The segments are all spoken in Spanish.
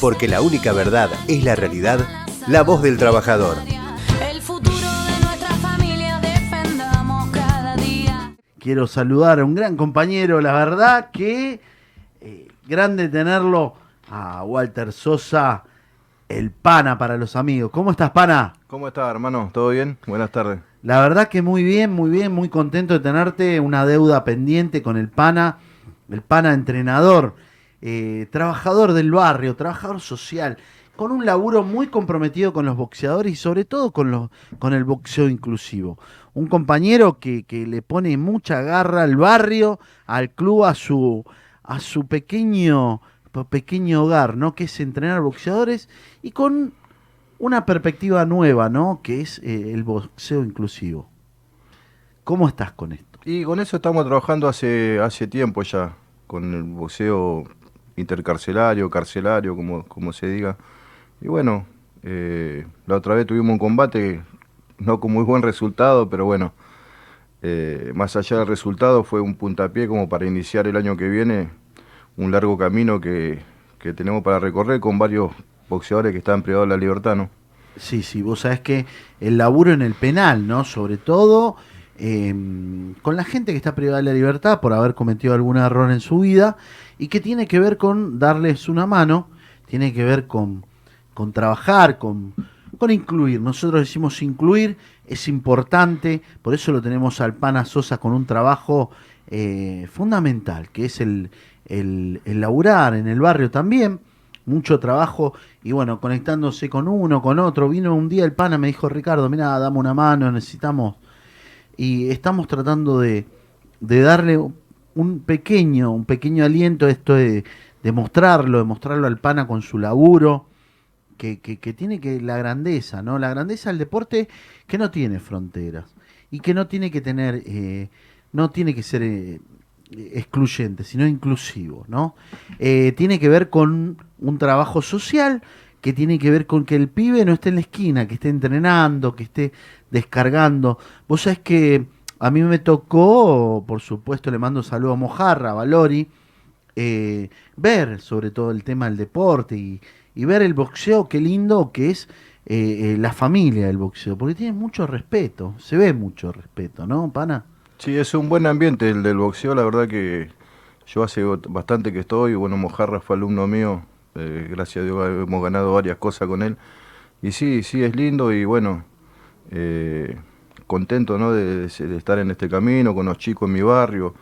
Porque la única verdad es la realidad, la voz del trabajador. El futuro de nuestra familia defendamos cada día. Quiero saludar a un gran compañero, la verdad que eh, grande tenerlo a Walter Sosa, el pana para los amigos. ¿Cómo estás, pana? ¿Cómo estás, hermano? ¿Todo bien? Buenas tardes. La verdad que muy bien, muy bien, muy contento de tenerte. Una deuda pendiente con el pana, el pana entrenador, eh, trabajador del barrio, trabajador social, con un laburo muy comprometido con los boxeadores y sobre todo con, con el boxeo inclusivo. Un compañero que, que le pone mucha garra al barrio, al club, a su, a su pequeño, pequeño hogar, ¿no? Que es entrenar boxeadores y con una perspectiva nueva, ¿no? Que es eh, el boxeo inclusivo. ¿Cómo estás con esto? Y con eso estamos trabajando hace, hace tiempo ya, con el boxeo intercarcelario, carcelario, como, como se diga. Y bueno, eh, la otra vez tuvimos un combate, no con muy buen resultado, pero bueno, eh, más allá del resultado fue un puntapié como para iniciar el año que viene un largo camino que, que tenemos para recorrer con varios boxeadores que están privados de la libertad, ¿no? Sí, sí, vos sabés que el laburo en el penal, ¿no? Sobre todo eh, con la gente que está privada de la libertad por haber cometido algún error en su vida y que tiene que ver con darles una mano, tiene que ver con, con trabajar, con, con incluir. Nosotros decimos incluir, es importante, por eso lo tenemos al Pana Sosa con un trabajo eh, fundamental, que es el, el, el laburar en el barrio también mucho trabajo y bueno, conectándose con uno, con otro. Vino un día el pana, me dijo, Ricardo, mira, dame una mano, necesitamos. Y estamos tratando de, de darle un pequeño, un pequeño aliento a esto de, de mostrarlo, de mostrarlo al pana con su laburo, que, que, tiene que la grandeza, ¿no? La grandeza del deporte que no tiene fronteras y que no tiene que tener, eh, no tiene que ser eh, excluyente, sino inclusivo, ¿no? Eh, tiene que ver con un trabajo social que tiene que ver con que el pibe no esté en la esquina, que esté entrenando, que esté descargando. Vos sabés que a mí me tocó, por supuesto le mando un saludo a Mojarra, a Valori, eh, ver sobre todo el tema del deporte y, y, ver el boxeo, qué lindo que es eh, la familia del boxeo, porque tiene mucho respeto, se ve mucho respeto, ¿no, pana? Sí, es un buen ambiente el del boxeo, la verdad que yo hace bastante que estoy, bueno, Mojarra fue alumno mío, eh, gracias a Dios hemos ganado varias cosas con él, y sí, sí, es lindo y bueno, eh, contento ¿no? de, estar en este camino con los chicos en mi barrio,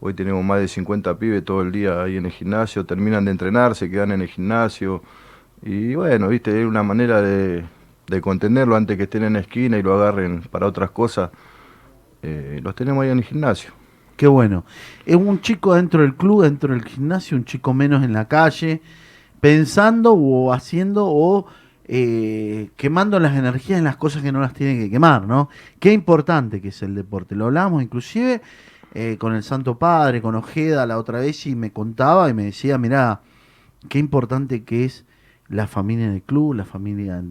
hoy tenemos más de 50 pibes todo el día ahí en el gimnasio, terminan de entrenar, se quedan en el gimnasio, y bueno, viste, es una manera de, de contenerlo antes que estén en la esquina y lo agarren para otras cosas eh, los tenemos ahí en el gimnasio. Qué bueno. Es un chico dentro del club, dentro del gimnasio, un chico menos en la calle, pensando o haciendo o eh, quemando las energías en las cosas que no las tiene que quemar, ¿no? Qué importante que es el deporte. Lo hablamos inclusive eh, con el Santo Padre, con Ojeda la otra vez y me contaba y me decía, mirá, qué importante que es la familia en el club, la familia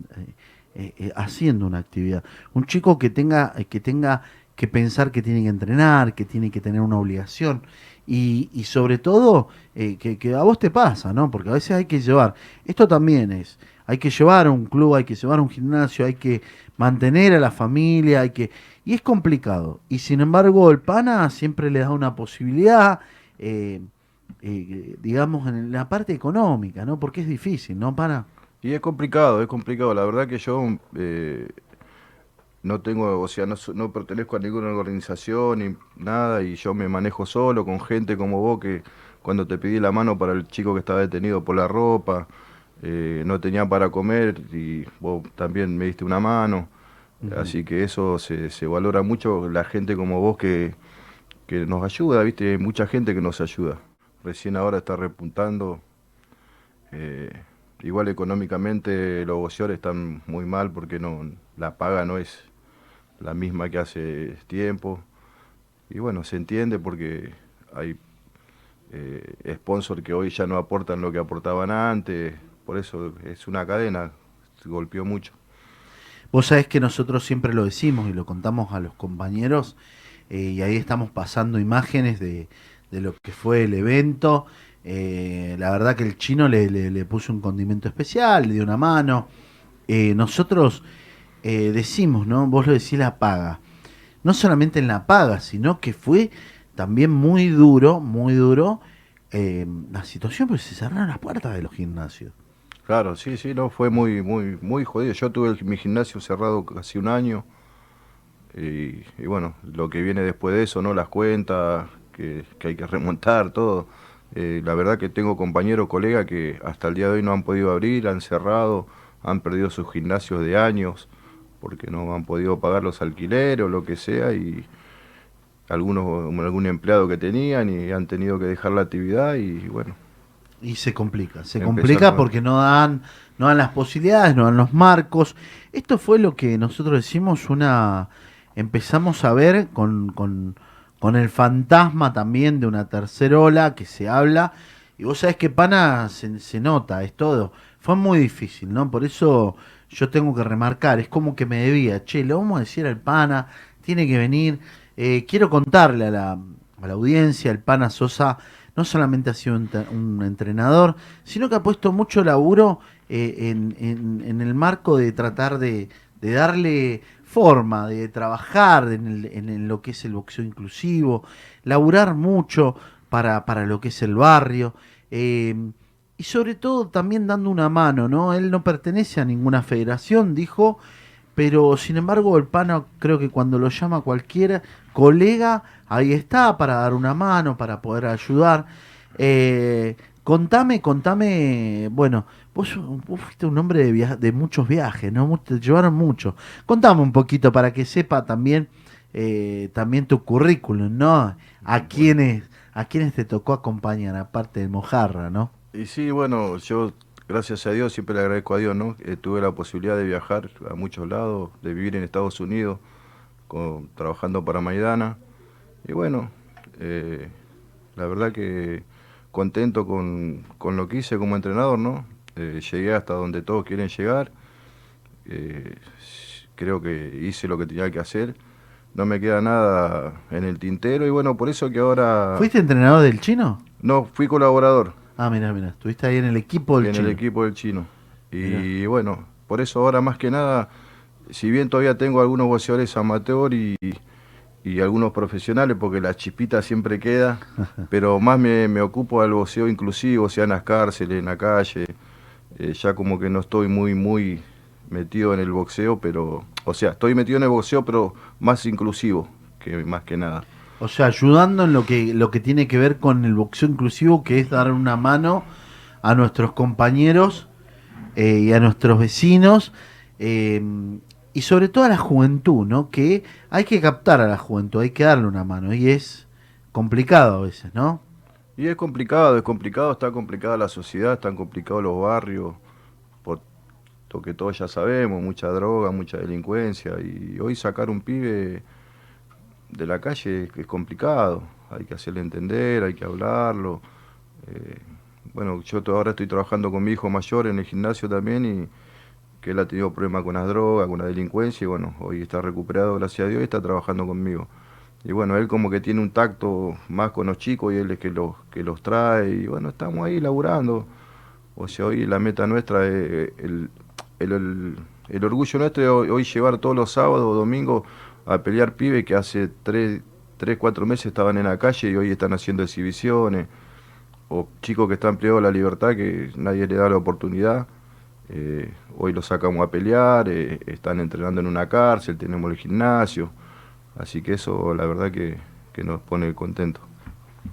eh, haciendo una actividad. Un chico que tenga, que tenga que pensar que tiene que entrenar, que tiene que tener una obligación. Y, sobre todo, que, a vos te pasa, ¿no? Porque a veces hay que llevar, esto también es, hay que llevar a un club, hay que llevar a un gimnasio, hay que mantener a la familia, hay que... Y es complicado. Y sin embargo, el PANA siempre le da una posibilidad, eh, eh, digamos, en la parte económica, ¿no? Porque es difícil, ¿no, PANA? Y es complicado, es complicado. La verdad que yo no tengo, o sea, no, no, pertenezco a ninguna organización ni nada y yo me manejo solo con gente como vos que cuando te pedí la mano para el chico que estaba detenido por la ropa, eh, no tenía para comer y vos también me diste una mano. Uh -huh. Así que eso se, se, valora mucho, la gente como vos que, que nos ayuda, viste, hay mucha gente que nos ayuda. Recién ahora está repuntando. Eh, igual económicamente los boxeadores están muy mal porque no la paga no es la misma que hace tiempo. Y bueno, se entiende porque hay eh, sponsors que hoy ya no aportan lo que aportaban antes, por eso es una cadena, golpeó mucho. Vos sabés que nosotros siempre lo decimos y lo contamos a los compañeros, eh, y ahí estamos pasando imágenes de, lo que fue el evento. Eh, la verdad que el chino le, puso un condimento especial, le dio una mano. Eh, nosotros decimos, ¿no? Vos lo decís la paga. No solamente en la paga, sino que fue también muy duro, muy duro la situación, porque se cerraron las puertas de los gimnasios. Claro, sí, sí, no, fue muy, muy, muy jodido. Yo tuve mi gimnasio cerrado casi un año. Y, bueno, lo que viene después de eso, ¿no? Las cuentas, que, que hay que remontar, todo. Eh, la verdad que tengo compañeros, colegas que hasta el día de hoy no han podido abrir, han cerrado, han perdido sus gimnasios de años porque no han podido pagar los alquileres o lo que sea y algunos, algún empleado que tenían y han tenido que dejar la actividad y bueno, Y se complica, se complica porque no dan, no dan las posibilidades, no dan los marcos. Esto fue lo que nosotros decimos una, empezamos a ver con, con, con el fantasma también de una tercera ola que se habla. Y vos sabés que Pana se, se nota, es todo. Fue muy difícil, ¿no? Por eso yo tengo que remarcar, es como que me debía, che, le vamos a decir al Pana, tiene que venir. Eh, quiero contarle a la, a la audiencia, el Pana Sosa no solamente ha sido un, entrenador, sino que ha puesto mucho laburo eh, en, en- en el marco de tratar de, de darle forma, de trabajar en, el- en lo que es el boxeo inclusivo, laburar mucho para, para lo que es el barrio. eh, y sobre todo también dando una mano, ¿no? Él no pertenece a ninguna federación, dijo, pero sin embargo el pana creo que cuando lo llama cualquier colega, ahí está para dar una mano, para poder ayudar. Eh, contame, contame, bueno, vos, vos fuiste un hombre de, via- de muchos viajes, ¿no? Te llevaron mucho. Contame un poquito para que sepa también, eh, también tu currículum, ¿no? A quiénes, a quiénes te tocó acompañar, aparte de Mojarra, ¿no? Y sí, bueno, yo gracias a Dios siempre le agradezco a Dios, ¿no? Eh, tuve la posibilidad de viajar a muchos lados, de vivir en Estados Unidos, con- trabajando para Maidana. Y bueno, eh, la verdad que contento con, con lo que hice como entrenador, ¿no? Eh, llegué hasta donde todos quieren llegar. Eh, creo que hice lo que tenía que hacer. No me queda nada en el tintero y bueno, por eso que ahora... ¿Fuiste entrenador del chino? No, fui colaborador. Ah, mira, mira, estuviste ahí en el equipo del en chino. el equipo del chino. Y bueno, por eso ahora más que nada, si bien todavía tengo algunos boxeadores amateur y, y algunos profesionales, porque la chispita siempre queda, pero más me, me ocupo del boxeo inclusivo, sea en las cárceles, en la calle. Eh, ya como que no estoy muy, muy metido en el boxeo, pero, o sea, estoy metido en el boxeo, pero más inclusivo que más que nada. O sea, ayudando en lo que, lo que tiene que ver con el boxeo inclusivo, que es dar una mano a nuestros compañeros eh, y a nuestros vecinos, eh, y sobre todo a la juventud, ¿no? Que hay que captar a la juventud, hay que darle una mano, y es complicado a veces, ¿no? Y es complicado, es complicado, está complicada la sociedad, están complicados los barrios, por lo que todos ya sabemos, mucha droga, mucha delincuencia, y hoy sacar un pibe de la calle es, complicado, hay que hacerle entender, hay que hablarlo. eh, bueno, yo ahora estoy trabajando con mi hijo mayor en el gimnasio también y que él ha tenido problemas con las drogas, con la delincuencia y bueno, hoy está recuperado gracias a Dios y está trabajando conmigo. Y bueno, él como que tiene un tacto más con los chicos y él es que los, que los trae y bueno, estamos ahí laburando. O sea, hoy la meta nuestra es el, el, orgullo nuestro es hoy llevar todos los sábados o domingos a pelear pibes que hace tres, tres, cuatro meses estaban en la calle y hoy están haciendo exhibiciones. O chicos que están privados de la libertad que nadie le da la oportunidad. Eh, hoy los sacamos a pelear, eh, están entrenando en una cárcel, tenemos el gimnasio. Así que eso la verdad que, que nos pone contento.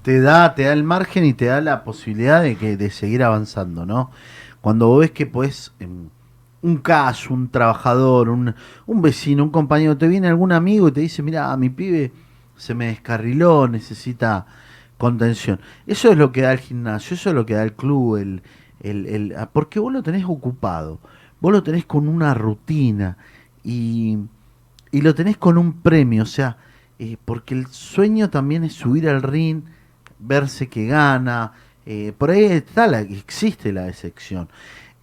te da, te da el margen y te da la posibilidad de que de seguir avanzando, ¿no? Cuando vos ves que pues un caso, un trabajador, un, un vecino, un compañero, te viene algún amigo y te dice, mira, mi pibe se me descarriló, necesita contención. Eso es lo que da el gimnasio, eso es lo que da el club, el, el, el- porque vos lo tenés ocupado, vos lo tenés con una rutina y, y lo tenés con un premio, o sea, eh, porque el sueño también es subir al ring, verse que gana, eh, por ahí está la, existe la decepción.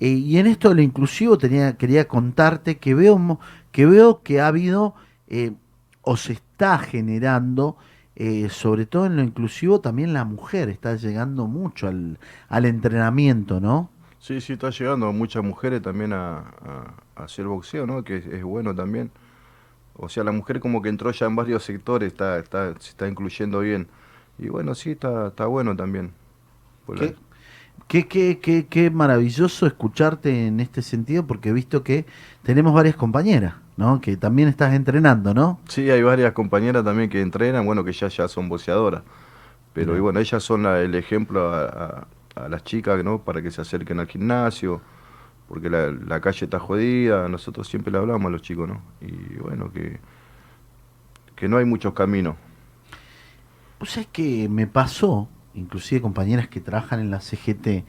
Eh, y en esto de lo inclusivo tenía, quería contarte que veo, que veo que ha habido eh, o se está generando eh, sobre todo en lo inclusivo, también la mujer está llegando mucho al, al entrenamiento, ¿no? Sí, sí, está llegando muchas mujeres también a, a- a hacer boxeo, ¿no? Que es, es bueno también. O sea, la mujer como que entró ya en varios sectores, está, está, se está incluyendo bien. Y bueno, sí, está, está bueno también. Qué, qué, qué, qué, qué maravilloso escucharte en este sentido, porque he visto que tenemos varias compañeras, ¿no? Que también estás entrenando, ¿no? Sí, hay varias compañeras también que entrenan, bueno, que ya, ya son boxeadoras. Pero y bueno, ellas son la- el ejemplo a, a- a las chicas, ¿no? Para que se acerquen al gimnasio, porque la, la calle está jodida, nosotros siempre le hablamos a los chicos, ¿no? Y bueno, que, que no hay muchos caminos. Pues sabés que me pasó, inclusive compañeras que trabajan en la CGT,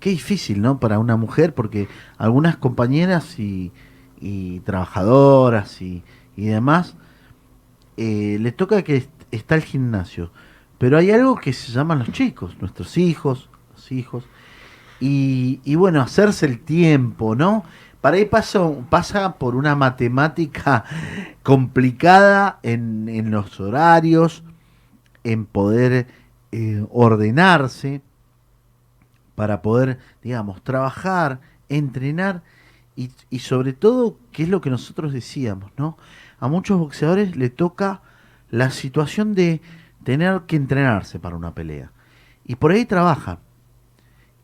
qué difícil, ¿no? Para una mujer, porque algunas compañeras y, trabajadoras y, y demás, eh, les toca que est- está el gimnasio, pero hay algo que se llaman los chicos, nuestros hijos, los hijos, y, y bueno, hacerse el tiempo, ¿no? Para ahí pasa, pasa por una matemática complicada en, en los horarios, en poder eh, ordenarse, para poder, digamos, trabajar, entrenar y, sobre todo, que es lo que nosotros decíamos, ¿no? A muchos boxeadores le toca la situación de tener que entrenarse para una pelea. Y por ahí trabajan.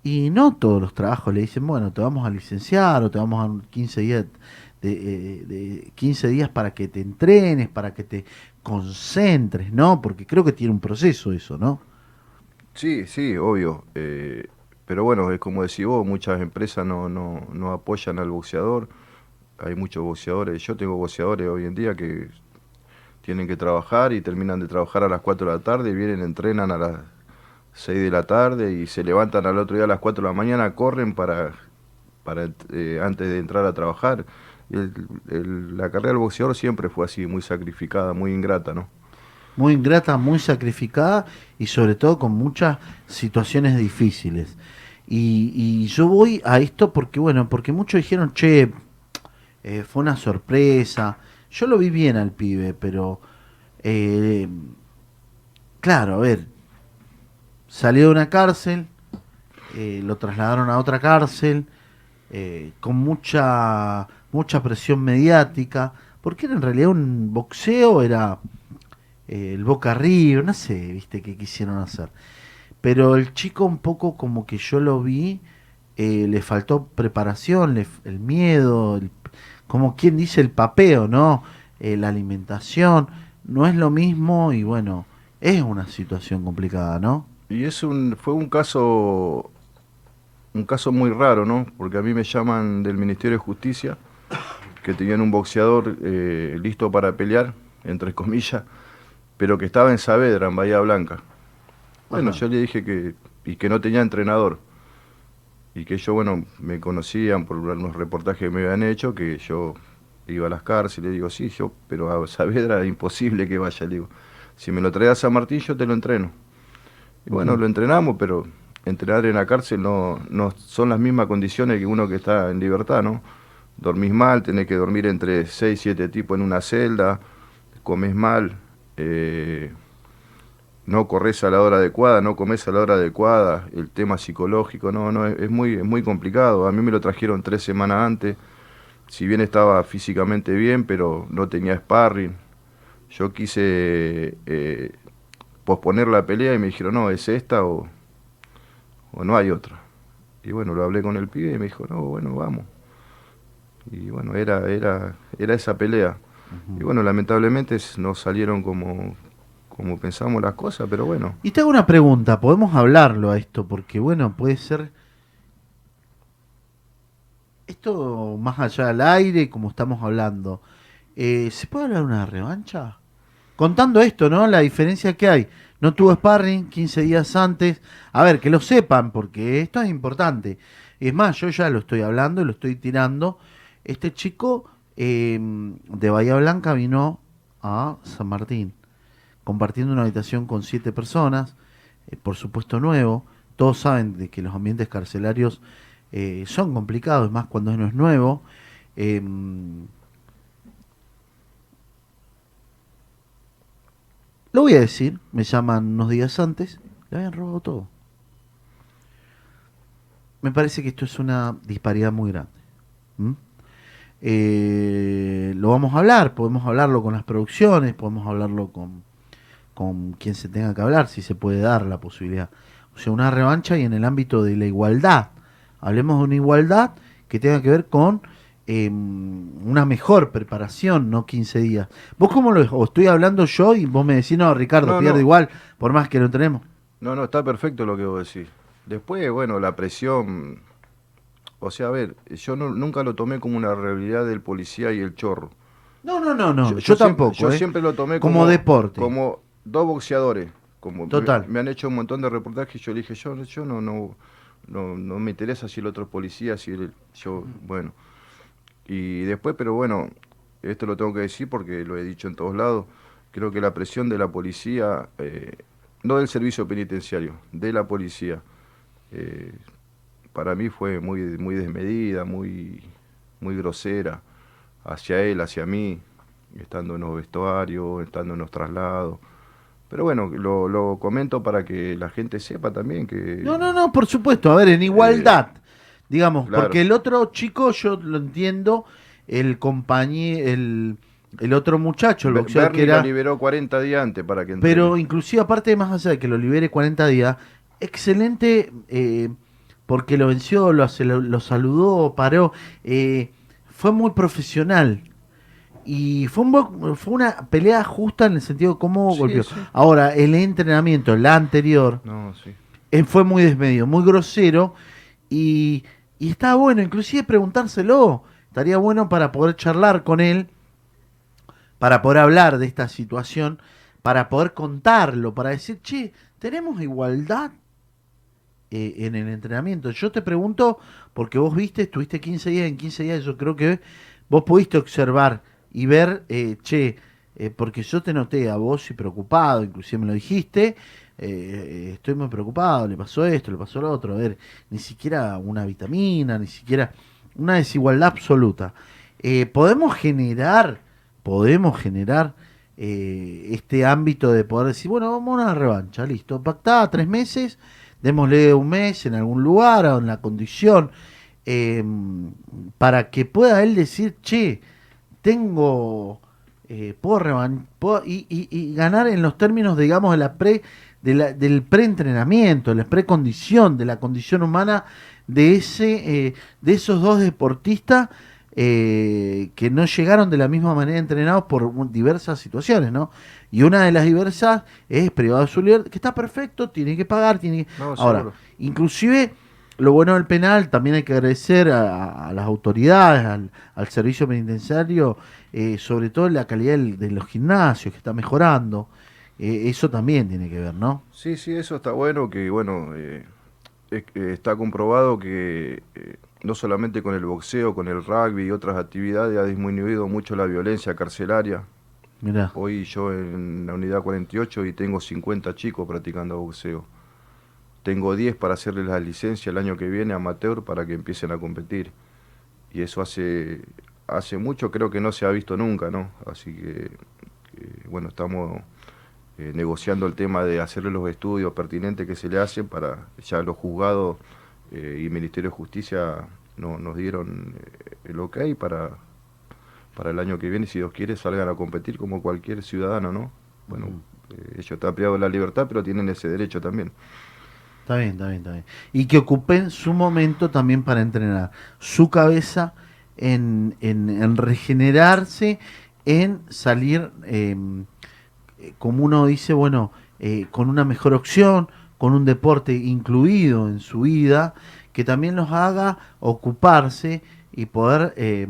Y no todos los trabajos le dicen, bueno, te vamos a licenciar o te vamos a dar 15 días, de 15 días para que te entrenes, para que te concentres, ¿no? Porque creo que tiene un proceso eso, ¿no? Sí, sí, obvio. eh, pero bueno, es como decís vos, muchas empresas no, no, no apoyan al boxeador. Hay muchos boxeadores. Yo tengo boxeadores hoy en día que tienen que trabajar y terminan de trabajar a las 4 de la tarde, vienen, entrenan a las 6 de la tarde y se levantan al otro día a las 4 de la mañana, corren para, para eh, antes de entrar a trabajar. Y el- el- la carrera del boxeador siempre fue así, muy sacrificada, muy ingrata, ¿no? Muy ingrata, muy sacrificada y sobre todo con muchas situaciones difíciles. Y, yo voy a esto porque, bueno, porque muchos dijeron, che, eh, fue una sorpresa. Yo lo vi bien al pibe, pero, eh, claro, a ver, salió de una cárcel, eh, lo trasladaron a otra cárcel, eh, con mucha, mucha presión mediática, porque era en realidad un boxeo, era eh, el Boca River, no sé, viste, qué quisieron hacer. Pero el chico un poco como que yo lo vi, eh, le faltó preparación, le el miedo, como quien dice el papeo, ¿no? Eh, la alimentación, no es lo mismo y bueno, es una situación complicada, ¿no? Y es un, fue un caso, un caso muy raro, ¿no? Porque a mí me llaman del Ministerio de Justicia, que tenían un boxeador listo para pelear, entre comillas, pero que estaba en Saavedra, en Bahía Blanca. Bueno, Ajá. yo le dije que, y que no tenía entrenador. Y que yo, bueno, me conocían por unos reportajes que me habían hecho, que yo iba a las cárceles, le digo, sí, yo, pero a Saavedra es imposible que vaya, le digo. Si me lo traes a San Martín, yo te lo entreno. Y bueno, lo entrenamos, pero entrenar en la cárcel no, no son las mismas condiciones que uno que está en libertad, ¿no? Dormís mal, tenés que dormir entre 6, 7 tipos en una celda, comes mal, eh, no corres a la hora adecuada, no comes a la hora adecuada, el tema psicológico, no, no, es, muy, es muy complicado. A mí me lo trajeron tres semanas antes, si bien estaba físicamente bien, pero no tenía sparring. Yo quise eh, posponer la pelea y me dijeron, no, es esta o, o no hay otra. Y bueno, lo hablé con el pibe y me dijo, no, bueno, vamos. Y bueno, era, era, era esa pelea. Y bueno, lamentablemente no salieron como, como pensamos las cosas, pero bueno. Y te hago una pregunta, podemos hablarlo a esto, porque bueno, puede ser esto más allá del aire, como estamos hablando. eh, ¿Se puede hablar de una revancha? Contando esto, ¿no? La diferencia que hay. No tuvo sparring 15 días antes. A ver, que lo sepan, porque esto es importante. Es más, yo ya lo estoy hablando, lo estoy tirando. Este chico eh, de Bahía Blanca vino a San Martín compartiendo una habitación con siete personas, eh, por supuesto nuevo. Todos saben de que los ambientes carcelarios eh, son complicados, más cuando no es nuevo. Em, Lo voy a decir, me llaman unos días antes, le habían robado todo. Me parece que esto es una disparidad muy grande. Eh, lo vamos a hablar, podemos hablarlo con las producciones, podemos hablarlo con, con quien se tenga que hablar, si se puede dar la posibilidad. O sea, una revancha y en el ámbito de la igualdad. Hablemos de una igualdad que tenga que ver con eh, una mejor preparación, no 15 días. ¿Vos cómo lo? O estoy hablando yo y vos me decís, no, Ricardo, No, pierde no. igual, por más que lo tenemos. No, no, está perfecto lo que vos decís. Después, bueno, la presión. O sea, a ver, yo no- nunca lo tomé como una realidad del policía y el chorro. No, no, no, no, yo, tampoco. yo ¿eh? siempre lo tomé como, como, deporte. Como dos boxeadores. Como Total. Me, me han hecho un montón de reportajes y yo le dije, yo, yo no, no, no, no me interesa si el otro es policía, si el- yo, bueno. Y después, pero bueno, esto lo tengo que decir porque lo he dicho en todos lados, creo que la presión de la policía, eh, no del servicio penitenciario, de la policía, eh, para mí fue muy, muy desmedida, muy, muy grosera hacia él, hacia mí, estando en los vestuarios, estando en los traslados. Pero bueno, lo, lo comento para que la gente sepa también que... No, no, no, por supuesto. A ver, en igualdad, digamos, Eh, claro. porque el otro chico, yo lo entiendo, el compañero, el, el otro muchacho, el boxeador Bernie que era... lo liberó 40 días antes para que Pero entrene. inclusive aparte de más allá de que lo libere 40 días, excelente eh, porque lo venció, lo, saludó, paró, eh, fue muy profesional. Y fue, un fue una pelea justa en el sentido de cómo Sí, golpeó. sí. Ahora, el entrenamiento, la anterior, No, sí. eh, fue muy desmedido, muy grosero y, y está bueno, inclusive preguntárselo. Estaría bueno para poder charlar con él, para poder hablar de esta situación, para poder contarlo, para decir, che, ¿tenemos igualdad eh, en el entrenamiento? Yo te pregunto, porque vos viste, estuviste 15 días, en 15 días yo creo que vos pudiste observar y ver, eh, che, eh, porque yo te noté a vos y preocupado, inclusive me lo dijiste, estoy muy preocupado, le pasó esto, le pasó lo otro, a ver, ni siquiera una vitamina, ni siquiera una desigualdad absoluta. Podemos generar, podemos generar eh, este ámbito de poder decir, bueno, vamos a una revancha, listo, pactada tres meses, démosle un mes en algún lugar o en la condición, eh, para que pueda él decir, che, tengo, eh, puedo, revan- y, ganar en los términos, digamos, de la pre, del preentrenamiento, de la precondición, de la condición humana de ese, eh, de esos dos deportistas eh, que no llegaron de la misma manera entrenados por diversas situaciones, ¿no? Y una de las diversas es privado de su libertad, que está perfecto, tiene que pagar, tiene que... No, Ahora, inclusive lo bueno del penal, también hay que agradecer a, a las autoridades, al, al servicio penitenciario, eh, sobre todo la calidad del- de los gimnasios que está mejorando. Eh, eso también tiene que ver, ¿no? Sí, sí, eso está bueno, que bueno, eh, es- está comprobado que no solamente con el boxeo, con el rugby y otras actividades ha disminuido mucho la violencia carcelaria. Mirá. Hoy yo en la unidad 48 y tengo 50 chicos practicando boxeo. Tengo 10 para hacerles la licencia el año que viene amateur para que empiecen a competir. Y eso hace hace mucho creo que no se ha visto nunca, ¿no? Así que, que, bueno, estamos eh, negociando el tema de hacerle los estudios pertinentes que se le hacen para ya los juzgados eh, y Ministerio de Justicia no- nos dieron eh, el ok para, para el año que viene, si Dios quiere, salgan a competir como cualquier ciudadano, ¿no? Bueno, eh, ellos están privados de la libertad, pero tienen ese derecho también. Está bien, está bien, está bien. Y que ocupen su momento también para entrenar su cabeza en, en- en regenerarse, en salir, eh, eh, como uno dice, bueno, eh, con una mejor opción, con un deporte incluido en su vida, que también los haga ocuparse y poder eh,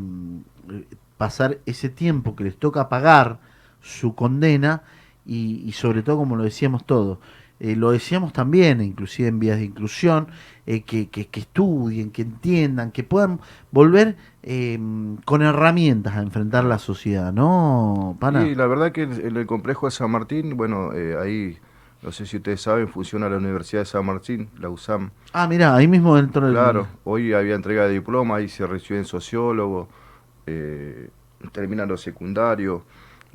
pasar ese tiempo que les toca pagar su condena y, y sobre todo, como lo decíamos todos, eh, lo decíamos también, inclusive en vías de inclusión, eh, que, que- estudien, que entiendan, que puedan volver eh, con herramientas a enfrentar la sociedad, ¿no, Pana? Y la verdad que en en el complejo de San Martín, bueno, eh, ahí, no sé si ustedes saben, funciona la Universidad de San Martín, la USAM. Ah, mira, ahí mismo dentro del... Claro, hoy había entrega de diploma, ahí se reciben sociólogos, eh, terminan los secundarios.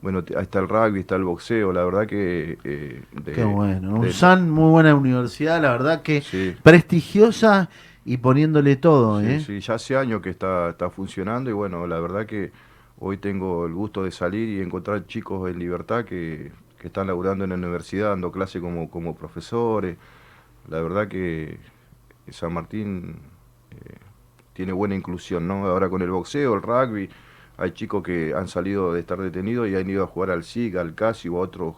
bueno, ahí está el rugby, está el boxeo, la verdad que... eh, de- Qué bueno. de- UNSAN, muy buena universidad, la verdad que Sí. prestigiosa y poniéndole todo, Sí, ¿eh? sí, ya hace años que está, está funcionando y bueno, la verdad que hoy tengo el gusto de salir y encontrar chicos en libertad que, que están laburando en la universidad, dando clase como, como profesores. La verdad que San Martín eh, tiene buena inclusión, ¿no? Ahora con el boxeo, el rugby, hay chicos que han salido de estar detenidos y han ido a jugar al SIG, al CASI o a otros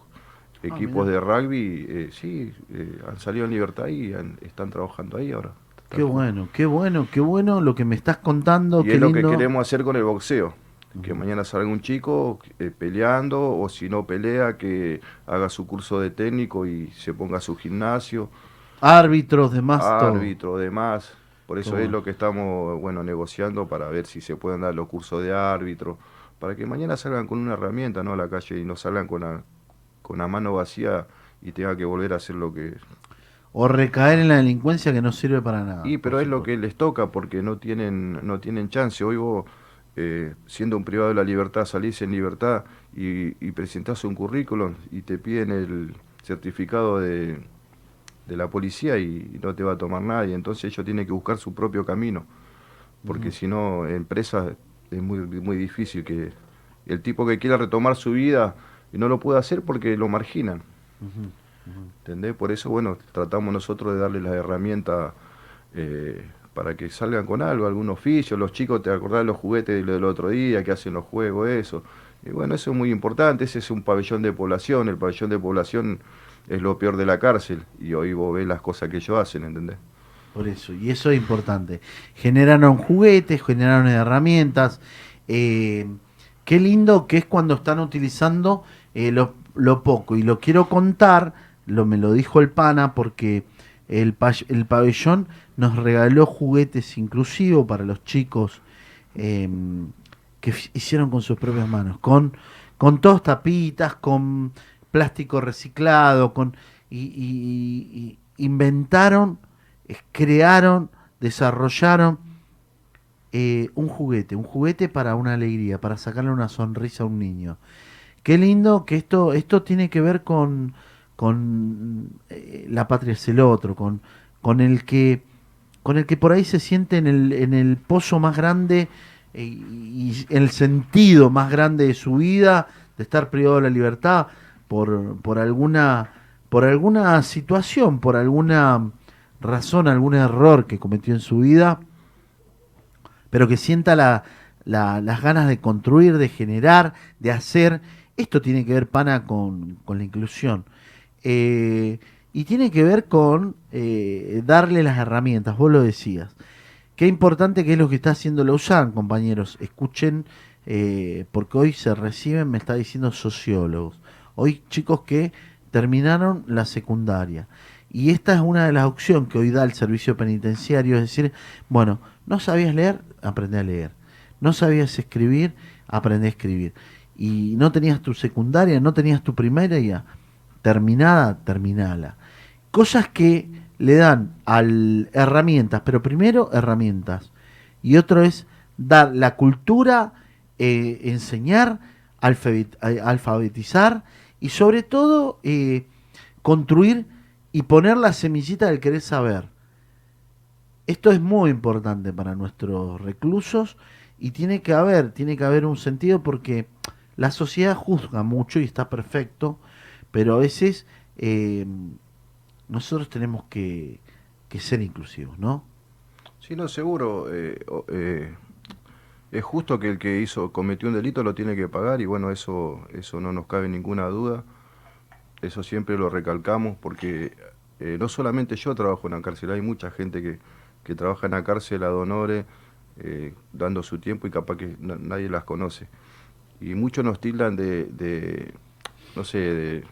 equipos mirá. de rugby, eh, sí, eh, han salido en libertad y han- están trabajando ahí ahora. Qué bueno, qué bueno, qué bueno lo que me estás contando. Y qué es lo que queremos hacer con el boxeo. Que mañana salga un chico eh, peleando, o si no pelea, que haga su curso de técnico y se ponga a su gimnasio, Árbitros, demás, todo. árbitro, demás. Por eso Todo. es lo que estamos bueno negociando para ver si se pueden dar los cursos de árbitro, para que mañana salgan con una herramienta ¿no? a la calle y no salgan con la, con la mano vacía y tengan que volver a hacer lo que, O recaer en la delincuencia que no sirve para nada. Y pero es lo que les toca porque no tienen no tienen chance. Hoy vos, eh, siendo un privado de la libertad, salís en libertad y, y presentás un currículum y te piden el certificado de, de la policía y, no te va a tomar nadie. Entonces ellos tienen que buscar su propio camino. Porque si no, en empresas es muy, muy difícil que el tipo que quiera retomar su vida y no lo puede hacer porque lo marginan. ¿Entendés? Por eso, bueno, tratamos nosotros de darle las herramientas eh, para que salgan con algo, algún oficio. Los chicos, ¿te acordás los juguetes del, del otro día que hacen los juegos, eso? Y bueno, eso es muy importante. Ese es un pabellón de población. El pabellón de población es lo peor de la cárcel. Y hoy vos ves las cosas que ellos hacen, ¿entendés? Por eso, y eso es importante. Generaron juguetes, generaron herramientas. eh, qué lindo que es cuando están utilizando eh, lo, lo poco. Y lo quiero contar, lo me lo dijo el pana, porque el, el pabellón nos regaló juguetes inclusivos para los chicos eh, que hicieron con sus propias manos, con, con todas tapitas, con plástico reciclado, con y, y- inventaron, crearon, desarrollaron eh, un juguete, un juguete para una alegría, para sacarle una sonrisa a un niño. Qué lindo que esto, esto tiene que ver con, con eh, la patria es el otro, con, con el que con el que por ahí se siente en el, en el pozo más grande eh, y el sentido más grande de su vida, de estar privado de la libertad por, por alguna por alguna situación, por alguna razón, algún error que cometió en su vida, pero que sienta la- la- las ganas de construir, de generar, de hacer. Esto tiene que ver, pana, con, con la inclusión. Eh, y tiene que ver con eh, darle las herramientas, vos lo decías. Qué importante que es lo que está haciendo la USAN, compañeros. Escuchen, eh, porque hoy se reciben, me está diciendo sociólogos. Hoy chicos que terminaron la secundaria. Y esta es una de las opciones que hoy da el servicio penitenciario, es decir, bueno, no sabías leer, aprende a leer. No sabías escribir, aprende a escribir. Y no tenías tu secundaria, no tenías tu primaria, terminada, terminala. Cosas que le dan al herramientas, pero primero herramientas. Y otro es dar la cultura, eh, enseñar, eh, alfabetizar y sobre todo eh, construir y poner la semillita del querer saber. Esto es muy importante para nuestros reclusos y tiene que haber, tiene que haber un sentido porque la sociedad juzga mucho y está perfecto, pero a veces eh, nosotros tenemos que, ser inclusivos, ¿no? Sí, no, seguro. eh, eh, es justo que el que hizo cometió un delito lo tiene que pagar y bueno, eso, eso no nos cabe ninguna duda. Eso siempre lo recalcamos porque eh, no solamente yo trabajo en la cárcel, hay mucha gente que, que trabaja en la cárcel a donores, eh, dando su tiempo y capaz que na- nadie las conoce. Y muchos nos tildan de, de, no sé, de,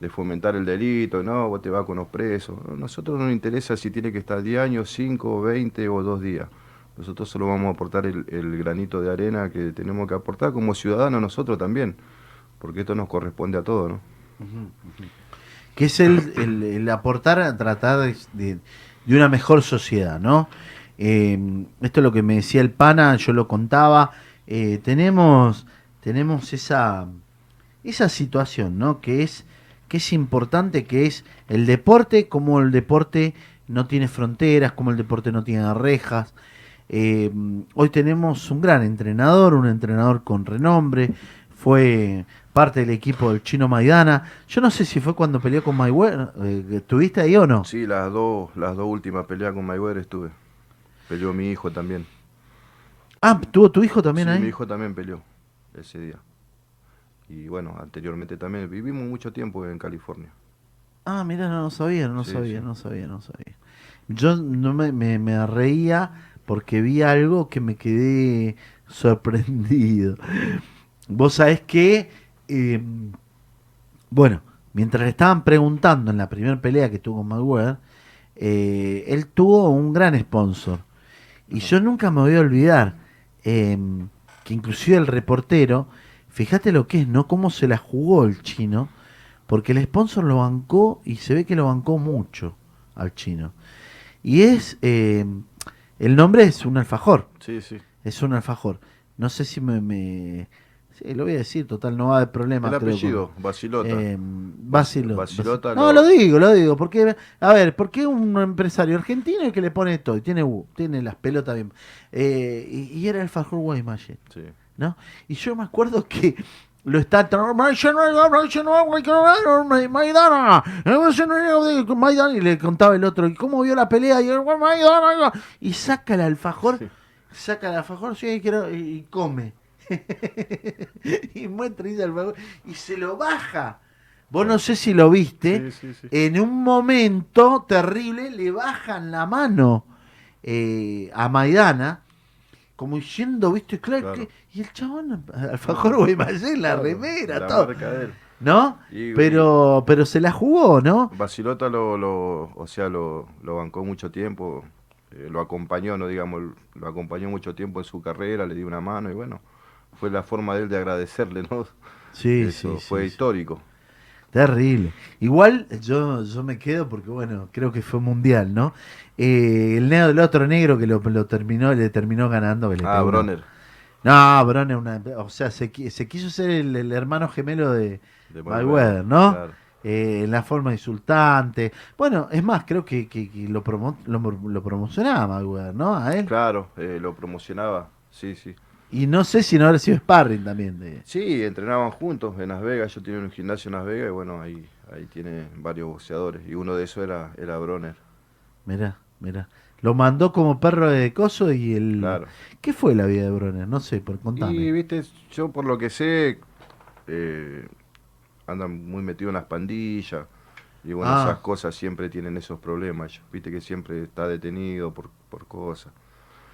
de fomentar el delito, no, vos te vas con los presos. A nosotros no nos interesa si tiene que estar 10 años, 5, 20 o 2 días. Nosotros solo vamos a aportar el, granito de arena que tenemos que aportar como ciudadanos nosotros también, porque esto nos corresponde a todos, ¿no? que es el, aportar a tratar de, una mejor sociedad, ¿no? Eh, esto es lo que me decía el pana, yo lo contaba, eh, tenemos, tenemos esa, esa situación, ¿no? Que es, que es importante, que es el deporte, como el deporte no tiene fronteras, como el deporte no tiene rejas. Eh, hoy tenemos un gran entrenador, un entrenador con renombre, fue parte del equipo del chino Maidana. Yo no sé si fue cuando peleó con Mayweather, eh, ¿estuviste ahí o no? Sí, las dos, las dos últimas peleas con Mayweather estuve. Peleó mi hijo también. Ah, ¿tuvo tu hijo también Sí, ahí? mi hijo también peleó ese día. Y bueno, anteriormente también. Vivimos mucho tiempo en California. Ah, mira, no, no sabía, no Sí, sabía, sí. no sabía, no sabía. Yo no me, me, me reía porque vi algo que me quedé sorprendido. Vos sabés que, eh, bueno, mientras le estaban preguntando en la primera pelea que tuvo con Mayweather, eh, él tuvo un gran sponsor. Y yo nunca me voy a olvidar eh, que inclusive el reportero, fíjate lo que es, ¿no? Cómo se la jugó el chino, porque el sponsor lo bancó y se ve que lo bancó mucho al chino. Y es, eh, el nombre es un alfajor, Sí, sí. es un alfajor. No sé si me... me sí, lo voy a decir, total, no va a haber problema. El creo, apellido, Basilota. eh, Basilo. Basilota No, lo- lo digo, lo digo. Porque, a ver, ¿por qué un empresario argentino que le pone todo? Y tiene, tiene las pelotas bien. Eh, y, y era el Fajor Guaymallén, sí. ¿No? Y yo me acuerdo que lo está Maidana, Maidana, y le contaba el otro, ¿y cómo vio la pelea? Y, y saca el alfajor, Sí. saca el alfajor, sí, quiero, y, y come. y muestra y alfajor, y se lo baja. Vos no sé si lo viste, sí. en un momento terrible le bajan la mano eh, a Maidana, como diciendo, viste, claro, Claro. que. Y el chabón, alfajor Guaymallén, la Claro, remera, la todo. marca de él. ¿No? Y- Pero, pero se la jugó, ¿no? Basilota lo, lo, o sea, lo, lo bancó mucho tiempo, eh, lo acompañó, no digamos, lo acompañó mucho tiempo en su carrera, le dio una mano y bueno, fue la forma de él de agradecerle, ¿no? Sí, Eso sí, fue sí, histórico. Terrible. Igual yo, yo me quedo porque, bueno, creo que fue mundial, ¿no? Eh, el negro del otro negro que lo, lo terminó, le terminó ganando. Que le Ah, Bronner. No, Bronner, una, o sea, se, qui- se quiso ser el, el hermano gemelo de de Mayweather, ¿no? Claro. Eh, en la forma insultante. Bueno, es más, creo que, que- que lo, promo- lo, lo promocionaba Mayweather, ¿no? A él. Claro, eh, lo promocionaba, sí, sí. Y no sé si no habrá sido sparring también. De... Sí, entrenaban juntos en Las Vegas, yo tenía un gimnasio en Las Vegas y bueno, ahí, ahí tiene varios boxeadores y uno de esos era, era Bronner. Mirá, mirá. Lo mandó como perro de coso y el... Claro. ¿Qué fue la vida de Bronner? No sé, por contame. Y viste, yo por lo que sé, eh, andan muy metido en las pandillas. Y bueno, Ah. esas cosas siempre tienen esos problemas. Viste que siempre está detenido por, por cosas.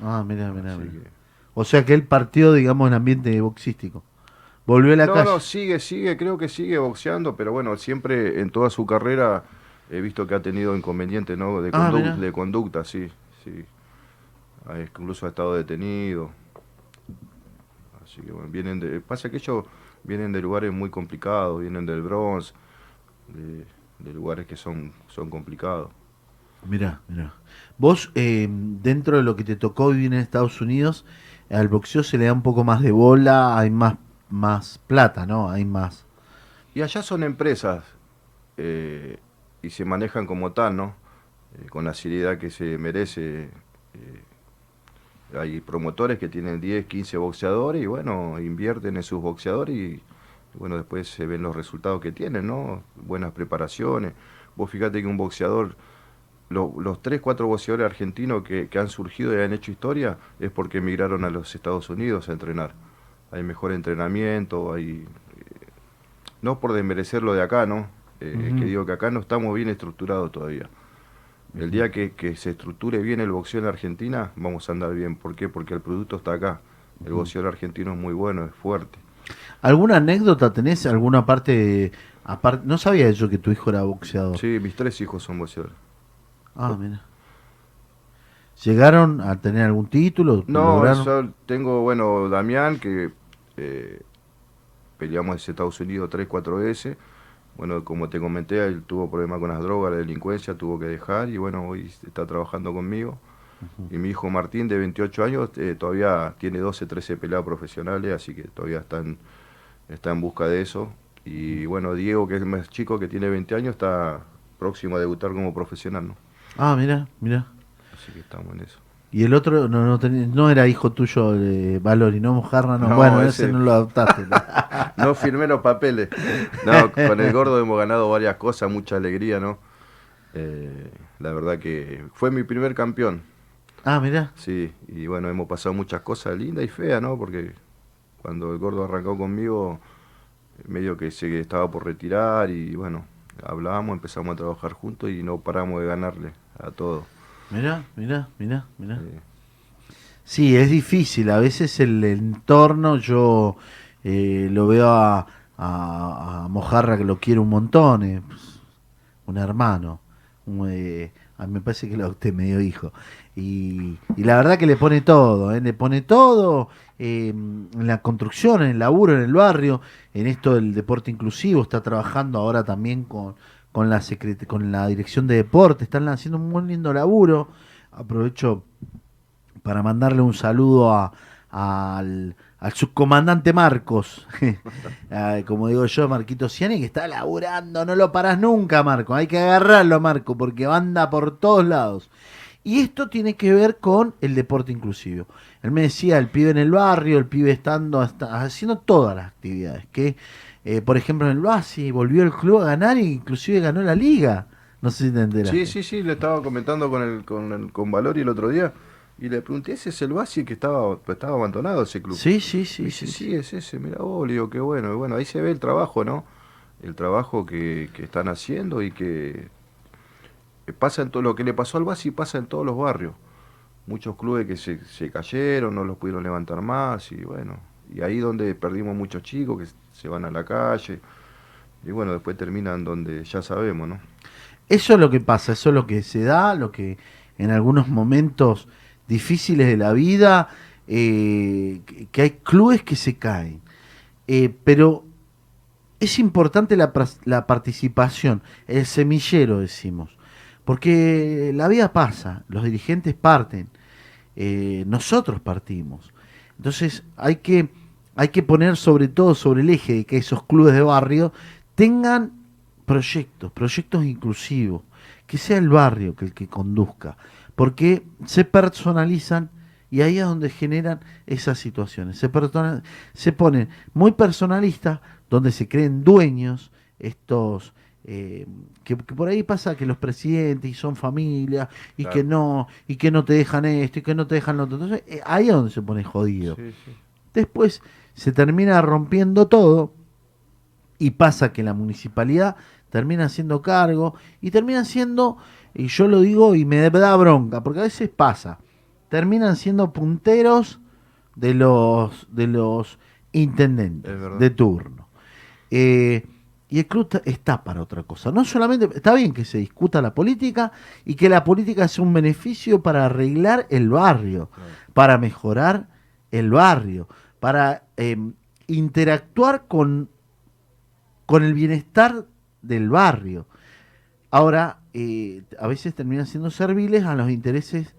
Ah, mirá, mirá, Así mirá. que- O sea que él partió, digamos, en ambiente boxístico. Volvió a la No, calle. no, sigue, sigue, creo que sigue boxeando, pero bueno, siempre en toda su carrera he visto que ha tenido inconvenientes, ¿no? De, Ah, condu- mirá. de conducta, sí, sí. Incluso ha estado detenido. Así que bueno, vienen de... Pasa que ellos vienen de lugares muy complicados, vienen del Bronx, de, de lugares que son, son complicados. Mirá, mirá. Vos, eh, dentro de lo que te tocó vivir en Estados Unidos, al boxeo se le da un poco más de bola, hay más, más plata, ¿no? Hay más. Y allá son empresas eh, y se manejan como tal, ¿no? Eh, con la seriedad que se merece. eh, hay promotores que tienen 10, 15 boxeadores y bueno, invierten en sus boxeadores y bueno, después se ven los resultados que tienen, ¿no? Buenas preparaciones. Vos fíjate que un boxeador, lo- los 3, 4 boxeadores argentinos que, que han surgido y han hecho historia es porque emigraron a los Estados Unidos a entrenar. Hay mejor entrenamiento, hay no por desmerecer lo de acá, ¿no? Eh, que digo que acá no estamos bien estructurados todavía. El día que, que se estructure bien el boxeo en Argentina, vamos a andar bien. ¿Por qué? Porque el producto está acá. El boxeo argentino es muy bueno, es fuerte. ¿Alguna anécdota tenés? ¿Alguna parte? aparte No sabía yo que tu hijo era boxeador. Sí, mis tres hijos son boxeadores. Ah, mira. ¿Llegaron a tener algún título? No, yo tengo, bueno, Damián, que eh, peleamos en Estados Unidos 3, 4 veces. Bueno, como te comenté, él tuvo problemas con las drogas, la delincuencia, tuvo que dejar y bueno, hoy está trabajando conmigo. Y mi hijo Martín, de 28 años, eh, todavía tiene 12, 13 peleas profesionales, así que todavía está en, está en busca de eso. Y bueno, Diego, que es más chico, que tiene 20 años, está próximo a debutar como profesional, ¿no? Ah, mira, mira. Así que estamos en eso. Y el otro no, no, tenía- no era hijo tuyo de Valori, ¿no? Mojarra, no. No, bueno, ese, ese- no lo adoptaste. No firmé los papeles. No, con el gordo hemos ganado varias cosas, mucha alegría, ¿no? Eh, la verdad que fue mi primer campeón, ah, mira. sí. Y bueno, hemos pasado muchas cosas lindas y feas, ¿no? Porque cuando el gordo arrancó conmigo, medio que se estaba por retirar y bueno, hablábamos, empezamos a trabajar juntos y no paramos de ganarle a todos. Mira, mira, mira, mira. Eh, Sí, es difícil. A veces el entorno, yo eh, lo veo a, a- a Mojarra que lo quiere un montón, es un hermano. un, eh, a mí me parece que lo usted medio hijo. Y, y la verdad que le pone todo, ¿eh? le pone todo eh, en la construcción, en el laburo, en el barrio, en esto del deporte inclusivo. Está trabajando ahora también con, con, la, con la dirección de deporte. Están haciendo un muy lindo laburo. Aprovecho para mandarle un saludo a- al, subcomandante Marcos, Ah, como digo yo, Marquito Ciani, que está laburando, no lo paras nunca, Marco, hay que agarrarlo, Marco, porque anda por todos lados. Y esto tiene que ver con el deporte inclusivo. Él me decía, el pibe en el barrio, el pibe estando hasta, haciendo todas las actividades. Que, eh, por ejemplo, en el Basi volvió el club a ganar e inclusive ganó la liga. No sé si te enteras. Sí, sí, sí, le estaba comentando con el, con el, con Valori el otro día y le pregunté, ¿ese es el Basi que estaba, estaba abandonado ese club? Sí, sí, sí, sí, sí. sí, es ese, mira vos, digo, qué bueno, y bueno, ahí se ve el trabajo, ¿no? El trabajo que, que están haciendo y que que pasa en todo lo que le pasó al Basi pasa en todos los barrios. Muchos clubes que se, se cayeron, no los pudieron levantar más y bueno, y ahí donde perdimos muchos chicos que se van a la calle y bueno, después terminan donde ya sabemos, ¿no? Eso es lo que pasa, eso es lo que se da, lo que en algunos momentos difíciles de la vida, eh, que- hay clubes que se caen. Eh, pero es importante la, la participación, el semillero decimos, porque la vida pasa, los dirigentes parten, eh, nosotros partimos. Entonces hay que, hay que poner sobre todo sobre el eje de que esos clubes de barrio tengan proyectos, proyectos inclusivos, que sea el barrio que el que conduzca, porque se personalizan y ahí es donde generan esas situaciones. Se, se ponen muy personalistas, donde se creen dueños, estos eh, que, que por ahí pasa que los presidentes y son familia y Claro. que no y que no te dejan esto y que no te dejan lo otro. Entonces eh, ahí es donde se pone jodido. Sí, sí. Después se termina rompiendo todo y pasa que la municipalidad termina haciendo cargo y terminan siendo, y yo lo digo y me da bronca, porque a veces pasa, terminan siendo punteros de los de los intendentes de turno. Eh, y el club está para otra cosa. No solamente, está bien que se discuta la política y que la política sea un beneficio para arreglar el barrio, para mejorar el barrio, para eh, interactuar con, con el bienestar del barrio. Ahora, eh, a veces terminan siendo serviles a los intereses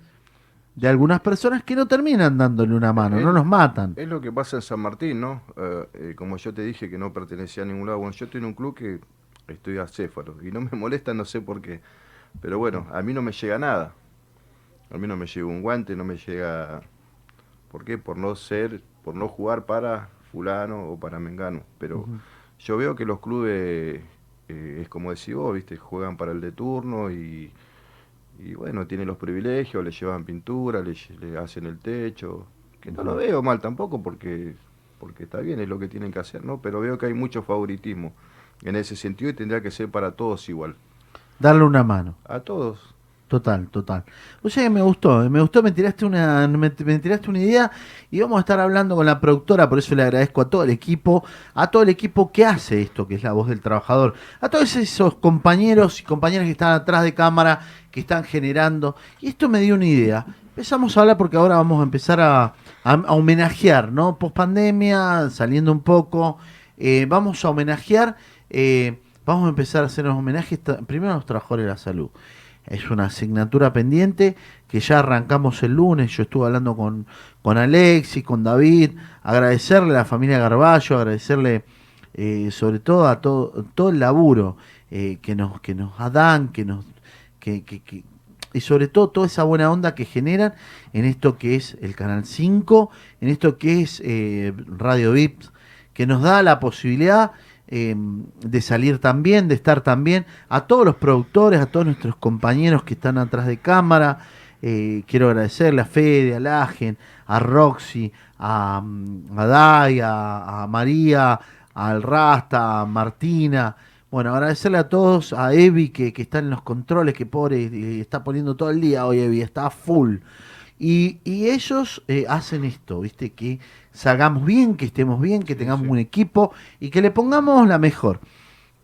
de algunas personas que no terminan dándole una mano, no los matan. Es lo que pasa en San Martín, ¿no? Eh, eh, como yo te dije que no pertenecía a ningún lado. Bueno, yo estoy en un club que estoy acéfalo y no me molesta, no sé por qué. Pero bueno, a mí no me llega nada. A mí no me llega un guante, no me llega... ¿Por qué? Por no ser, por no jugar para fulano o para mengano. Pero yo veo que los clubes, eh, es como decís vos, ¿viste? Juegan para el de turno y, y bueno, tienen los privilegios, le llevan pintura, le, le hacen el techo, que no lo veo mal tampoco porque, porque está bien, es lo que tienen que hacer, ¿no? Pero veo que hay mucho favoritismo en ese sentido y tendría que ser para todos igual. Darle una mano. A todos. Total, total. O sea que me gustó, eh, me gustó, me tiraste una, me, tiraste una idea y vamos a estar hablando con la productora, por eso le agradezco a todo el equipo, a todo el equipo que hace esto, que es la voz del trabajador, a todos esos compañeros y compañeras que están atrás de cámara, que están generando. Y esto me dio una idea. Empezamos a hablar porque ahora vamos a empezar a, homenajear, ¿no? Post pandemia, saliendo un poco, eh, vamos a homenajear, eh, vamos a empezar a hacer los homenajes primero a los trabajadores de la salud. Es una asignatura pendiente que ya arrancamos el lunes. Yo estuve hablando con, con Alexis, con David, agradecerle a la familia Garballo, agradecerle eh, sobre todo a todo, todo el laburo eh, que, nos, que nos dan, que nos, que, que- que- y sobre todo toda esa buena onda que generan en esto que es el Canal 5, en esto que es eh, Radio Vips, que nos da la posibilidad eh, de salir también, de estar también, a todos los productores, a todos nuestros compañeros que están atrás de cámara. eh, quiero agradecerle a Fede, a Lagen, a Roxy, a, mm, a, a María, al Rasta, a Martina. Bueno, agradecerle a todos, a Evi que, que está en los controles, que pobre, eh, está poniendo todo el día hoy Evi, está full. Y, y ellos eh, hacen esto, ¿viste? Que salgamos bien, que estemos bien, que tengamos sí. un equipo y que le pongamos la mejor.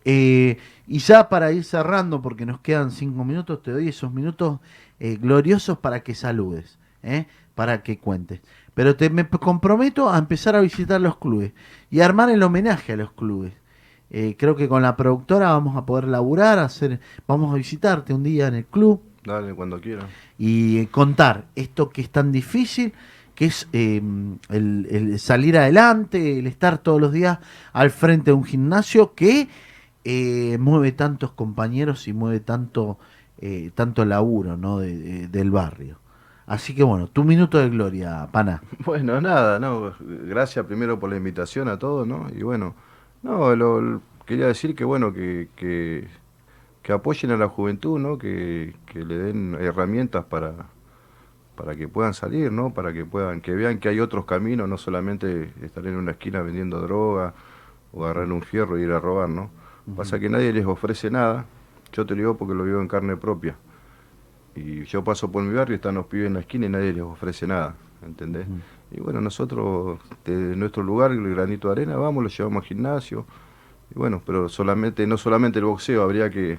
Eh, y ya para ir cerrando, porque nos quedan cinco minutos, te doy esos minutos eh, gloriosos para que saludes, ¿eh? para que cuentes. Pero te me comprometo a empezar a visitar los clubes y a armar el homenaje a los clubes. Eh, creo que con la productora vamos a poder laburar, hacer, vamos a visitarte un día en el club Dale, cuando quieran. y contar esto que es tan difícil, que es eh, el, el salir adelante, el estar todos los días al frente de un gimnasio que eh, mueve tantos compañeros y mueve tanto, eh, tanto laburo ¿no? de- de- del barrio. Así que bueno, tu minuto de gloria, pana. Bueno, nada, no, gracias primero por la invitación a todos, ¿no? Y bueno, no, lo, lo- quería decir que bueno, que, que, que apoyen a la juventud, ¿no? Que, que le den herramientas para, para que puedan salir, ¿no? Para que puedan, que vean que hay otros caminos, no solamente estar en una esquina vendiendo droga o agarrar un fierro y ir a robar, ¿no? Pasa que nadie les ofrece nada, yo te lo digo porque lo vivo en carne propia. Y yo paso por mi barrio, están los pibes en la esquina y nadie les ofrece nada, ¿entendés? Y bueno, nosotros, de nuestro lugar, el granito de arena, vamos, lo llevamos al gimnasio. Y bueno, pero solamente, no solamente el boxeo, habría que,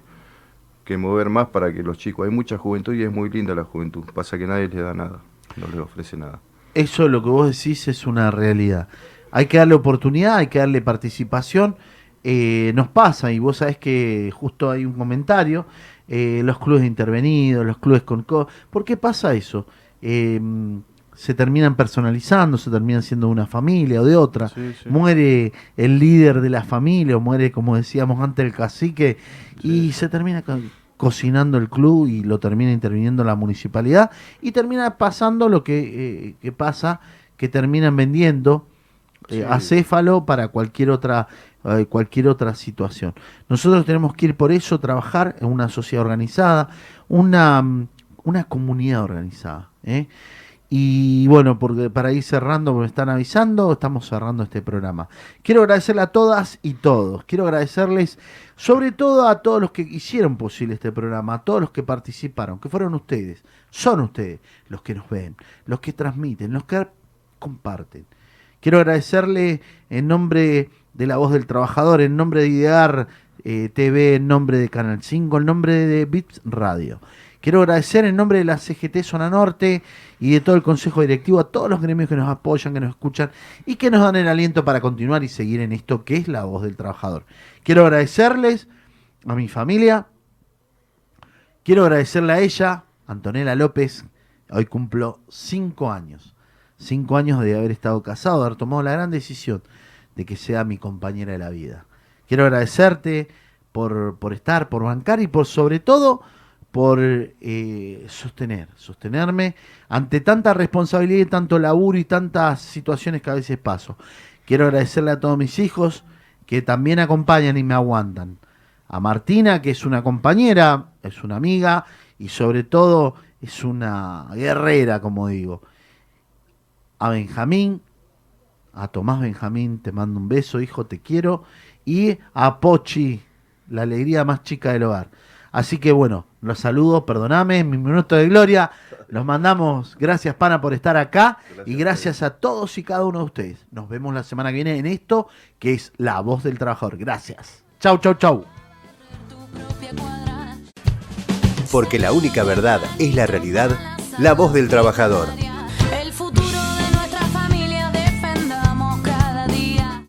que mover más para que los chicos, hay mucha juventud y es muy linda la juventud. Pasa que nadie les da nada, no les ofrece nada. Eso lo que vos decís es una realidad. Hay que darle oportunidad, hay que darle participación. Eh, nos pasa, y vos sabés que justo hay un comentario, eh, los clubes intervenidos, los clubes con... co- ¿Por qué pasa eso? Eh, se terminan personalizando, se terminan siendo de una familia o de otra. Sí, sí. Muere el líder de la familia, o muere, como decíamos antes, el cacique, y se termina co- cocinando el club y lo termina interviniendo la municipalidad, y termina pasando lo que, eh, que pasa, que terminan vendiendo eh, acéfalo para cualquier otra eh, cualquier otra situación. Nosotros tenemos que ir por eso, trabajar en una sociedad organizada, una, una comunidad organizada. ¿eh? Y bueno, porque para ir cerrando, me están avisando, estamos cerrando este programa. Quiero agradecerle a todas y todos. Quiero agradecerles sobre todo a todos los que hicieron posible este programa, a todos los que participaron, que fueron ustedes, son ustedes los que nos ven, los que transmiten, los que comparten. Quiero agradecerle en nombre de la voz del trabajador, en nombre de Idear eh, TV, en nombre de Canal 5, en nombre de Vips Radio. Quiero agradecer en nombre de la CGT Zona Norte y de todo el Consejo Directivo a todos los gremios que nos apoyan, que nos escuchan y que nos dan el aliento para continuar y seguir en esto que es la voz del trabajador. Quiero agradecerles a mi familia, quiero agradecerle a ella, Antonella López, hoy cumplo cinco años, cinco años de haber estado casado, de haber tomado la gran decisión de que sea mi compañera de la vida. Quiero agradecerte por, por estar, por bancar y por sobre todo por eh, sostener, sostenerme ante tanta responsabilidad y tanto laburo y tantas situaciones que a veces paso. Quiero agradecerle a todos mis hijos que también acompañan y me aguantan. A Martina, que es una compañera, es una amiga y sobre todo es una guerrera, como digo. A Benjamín, a Tomás Benjamín, te mando un beso, hijo, te quiero. Y a Pochi, la alegría más chica del hogar. Así que bueno, los saludo, perdoname, mi minuto de gloria. Los mandamos, gracias Pana por estar acá y gracias a todos y cada uno de ustedes. Nos vemos la semana que viene en esto que es La Voz del Trabajador. Gracias. Chau, chau, chau. Porque la única verdad es la realidad, la voz del trabajador.